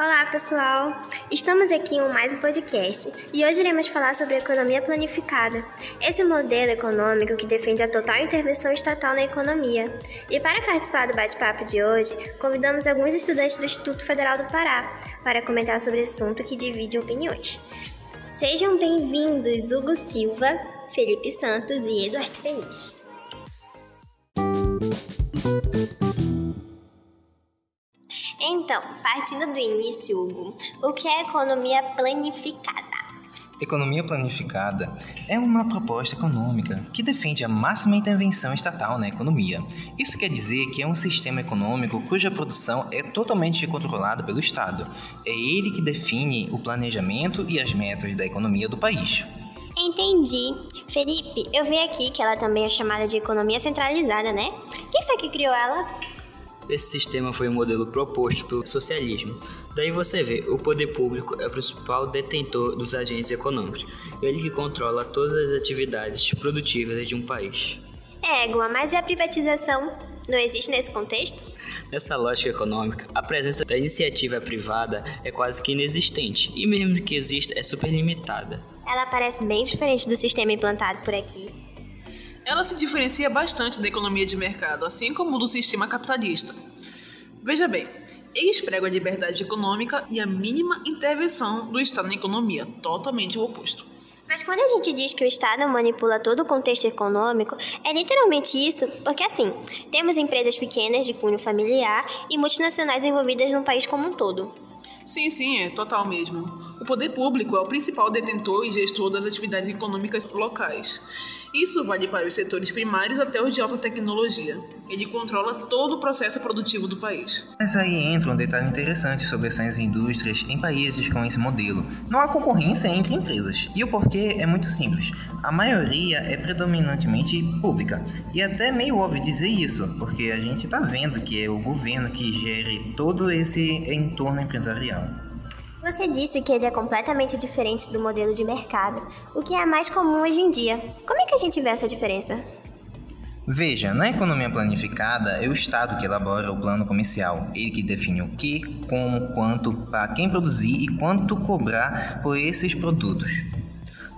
Olá, pessoal! Estamos aqui em mais um podcast e hoje iremos falar sobre a economia planificada, esse modelo econômico que defende a total intervenção estatal na economia. E para participar do bate-papo de hoje, convidamos alguns estudantes do Instituto Federal do Pará para comentar sobre o assunto que divide opiniões. Sejam bem-vindos Hugo Silva, Felipe Santos e Eduardo Feliz. Então, partindo do início, Hugo, o que é economia planificada? Economia planificada é uma proposta econômica que defende a máxima intervenção estatal na economia. Isso quer dizer que é um sistema econômico cuja produção é totalmente controlada pelo Estado. É ele que define o planejamento e as metas da economia do país. Entendi. Felipe, eu vi aqui que ela também é chamada de economia centralizada, né? Quem foi que criou ela? Esse sistema foi o um modelo proposto pelo socialismo. Daí você vê, o poder público é o principal detentor dos agentes econômicos, ele que controla todas as atividades produtivas de um país. Égua, mas e a privatização? Não existe nesse contexto? Nessa lógica econômica, a presença da iniciativa privada é quase que inexistente, e mesmo que exista, é super limitada. Ela parece bem diferente do sistema implantado por aqui. Ela se diferencia bastante da economia de mercado, assim como do sistema capitalista. Veja bem, eles pregam a liberdade econômica e a mínima intervenção do Estado na economia, totalmente o oposto. Mas quando a gente diz que o Estado manipula todo o contexto econômico, é literalmente isso, porque assim, temos empresas pequenas de cunho familiar e multinacionais envolvidas no país como um todo. Sim, sim, é total mesmo. O poder público é o principal detentor e gestor das atividades econômicas locais. Isso vale para os setores primários até os de alta tecnologia. Ele controla todo o processo produtivo do país. Mas aí entra um detalhe interessante sobre essas indústrias em países com esse modelo. Não há concorrência entre empresas. E o porquê é muito simples. A maioria é predominantemente pública. E até meio óbvio dizer isso, porque a gente está vendo que é o governo que gere todo esse entorno empresarial. Você disse que ele é completamente diferente do modelo de mercado, o que é mais comum hoje em dia. Como é que a gente vê essa diferença? Veja, na economia planificada é o Estado que elabora o plano comercial, ele que define o que, como, quanto, para quem produzir e quanto cobrar por esses produtos.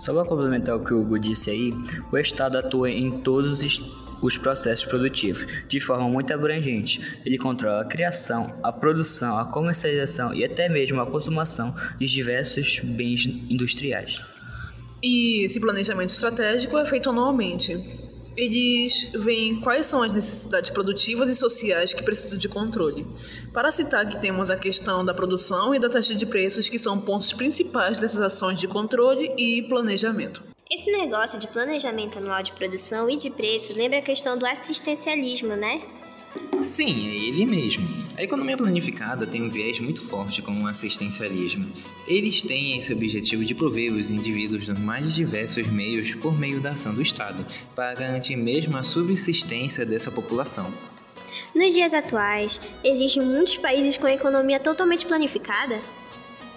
Só para complementar o que o Hugo disse aí, o Estado atua em todos os os processos produtivos de forma muito abrangente. Ele controla a criação, a produção, a comercialização e até mesmo a consumação de diversos bens industriais. E esse planejamento estratégico é feito anualmente. Eles veem quais são as necessidades produtivas e sociais que precisam de controle. Para citar que temos a questão da produção e da taxa de preços, que são pontos principais dessas ações de controle e planejamento. Esse negócio de planejamento anual de produção e de preços lembra a questão do assistencialismo, né? Sim, é ele mesmo. A economia planificada tem um viés muito forte como o assistencialismo. Eles têm esse objetivo de prover os indivíduos nos mais diversos meios por meio da ação do Estado, para garantir mesmo a subsistência dessa população. Nos dias atuais, existem muitos países com economia totalmente planificada?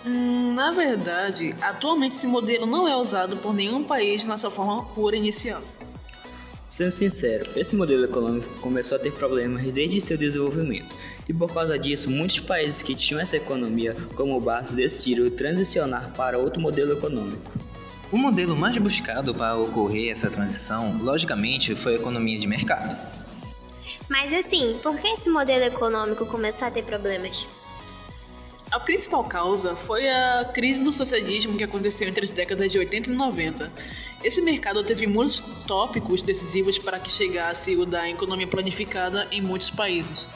Hum, na verdade, atualmente esse modelo não é usado por nenhum país na sua forma pura inicial. Sendo sincero, esse modelo econômico começou a ter problemas desde seu desenvolvimento, e por causa disso, muitos países que tinham essa economia como base decidiram transicionar para outro modelo econômico. O modelo mais buscado para ocorrer essa transição, logicamente, foi a economia de mercado. Mas assim, por que esse modelo econômico começou a ter problemas? A principal causa foi a crise do socialismo que aconteceu entre as décadas de 80 e 90. Esse mercado teve muitos tópicos decisivos para que chegasse o da economia planificada em muitos países.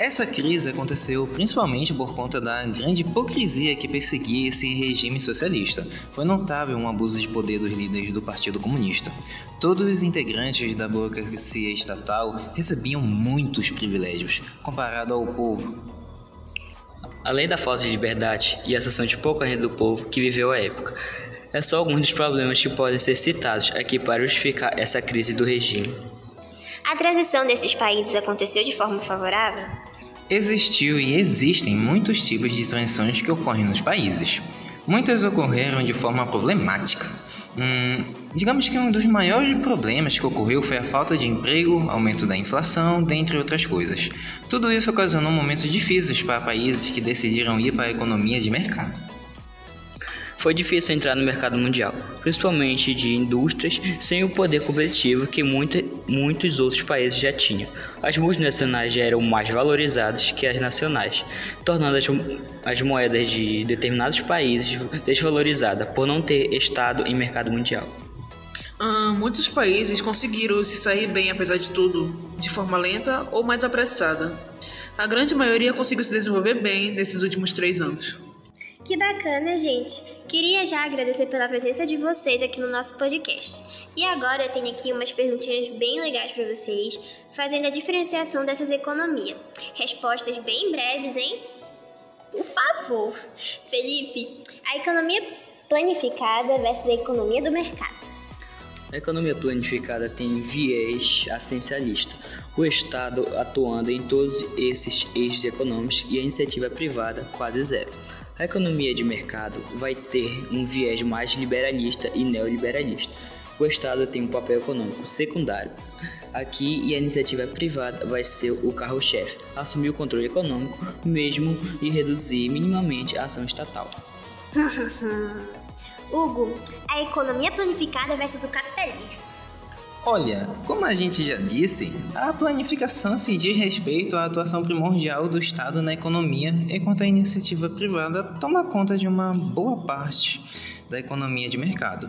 Essa crise aconteceu principalmente por conta da grande hipocrisia que perseguia esse regime socialista. Foi notável um abuso de poder dos líderes do Partido Comunista. Todos os integrantes da burocracia estatal recebiam muitos privilégios comparado ao povo, Além da falta de liberdade e a ascensão de pouca renda do povo que viveu a época, é só alguns dos problemas que podem ser citados aqui para justificar essa crise do regime. A transição desses países aconteceu de forma favorável? Existiu e existem muitos tipos de transições que ocorrem nos países. Muitas ocorreram de forma problemática. Hum, digamos que um dos maiores problemas que ocorreu foi a falta de emprego, aumento da inflação, dentre outras coisas. Tudo isso ocasionou momentos difíceis para países que decidiram ir para a economia de mercado. Foi difícil entrar no mercado mundial, principalmente de indústrias sem o poder competitivo que muita, muitos outros países já tinham. As multinacionais já eram mais valorizadas que as nacionais, tornando as, as moedas de determinados países desvalorizadas por não ter estado em mercado mundial. Ah, muitos países conseguiram se sair bem, apesar de tudo, de forma lenta ou mais apressada. A grande maioria conseguiu se desenvolver bem nesses últimos três anos. Que bacana, gente! Queria já agradecer pela presença de vocês aqui no nosso podcast. E agora eu tenho aqui umas perguntinhas bem legais para vocês, fazendo a diferenciação dessas economias. Respostas bem breves, hein? Por favor. Felipe, a economia planificada versus a economia do mercado. A economia planificada tem viés essencialista, o Estado atuando em todos esses eixos econômicos e a iniciativa privada quase zero. A economia de mercado vai ter um viés mais liberalista e neoliberalista. O Estado tem um papel econômico secundário aqui e a iniciativa privada vai ser o carro-chefe, assumir o controle econômico mesmo e reduzir minimamente a ação estatal. Hugo, a economia planificada versus o capitalismo. Olha, como a gente já disse, a planificação se diz respeito à atuação primordial do Estado na economia, enquanto a iniciativa privada toma conta de uma boa parte da economia de mercado.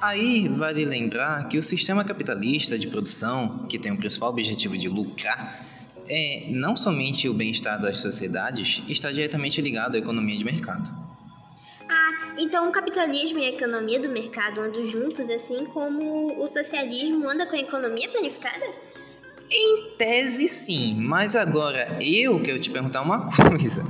Aí vale lembrar que o sistema capitalista de produção, que tem o principal objetivo de lucrar, é não somente o bem-estar das sociedades, está diretamente ligado à economia de mercado. Então, o capitalismo e a economia do mercado andam juntos, assim como o socialismo anda com a economia planificada? Em tese, sim, mas agora eu quero te perguntar uma coisa: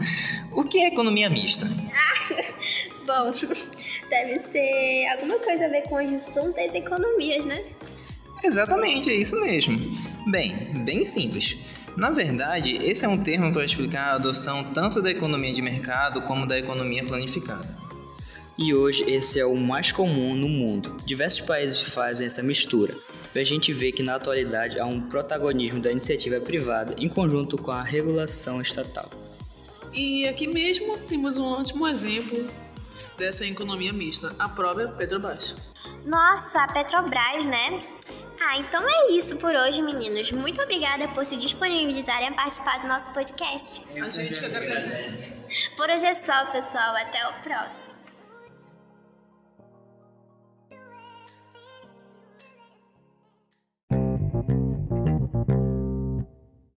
o que é economia mista? bom, deve ser alguma coisa a ver com a junção das economias, né? Exatamente, é isso mesmo. Bem, bem simples. Na verdade, esse é um termo para explicar a adoção tanto da economia de mercado como da economia planificada e hoje esse é o mais comum no mundo. Diversos países fazem essa mistura. E a gente vê que na atualidade há um protagonismo da iniciativa privada em conjunto com a regulação estatal. E aqui mesmo temos um ótimo exemplo dessa economia mista, a própria Petrobras. Nossa, a Petrobras, né? Ah, então é isso por hoje, meninos. Muito obrigada por se disponibilizarem a participar do nosso podcast. A gente que agradece. Por hoje é só, pessoal. Até o próximo.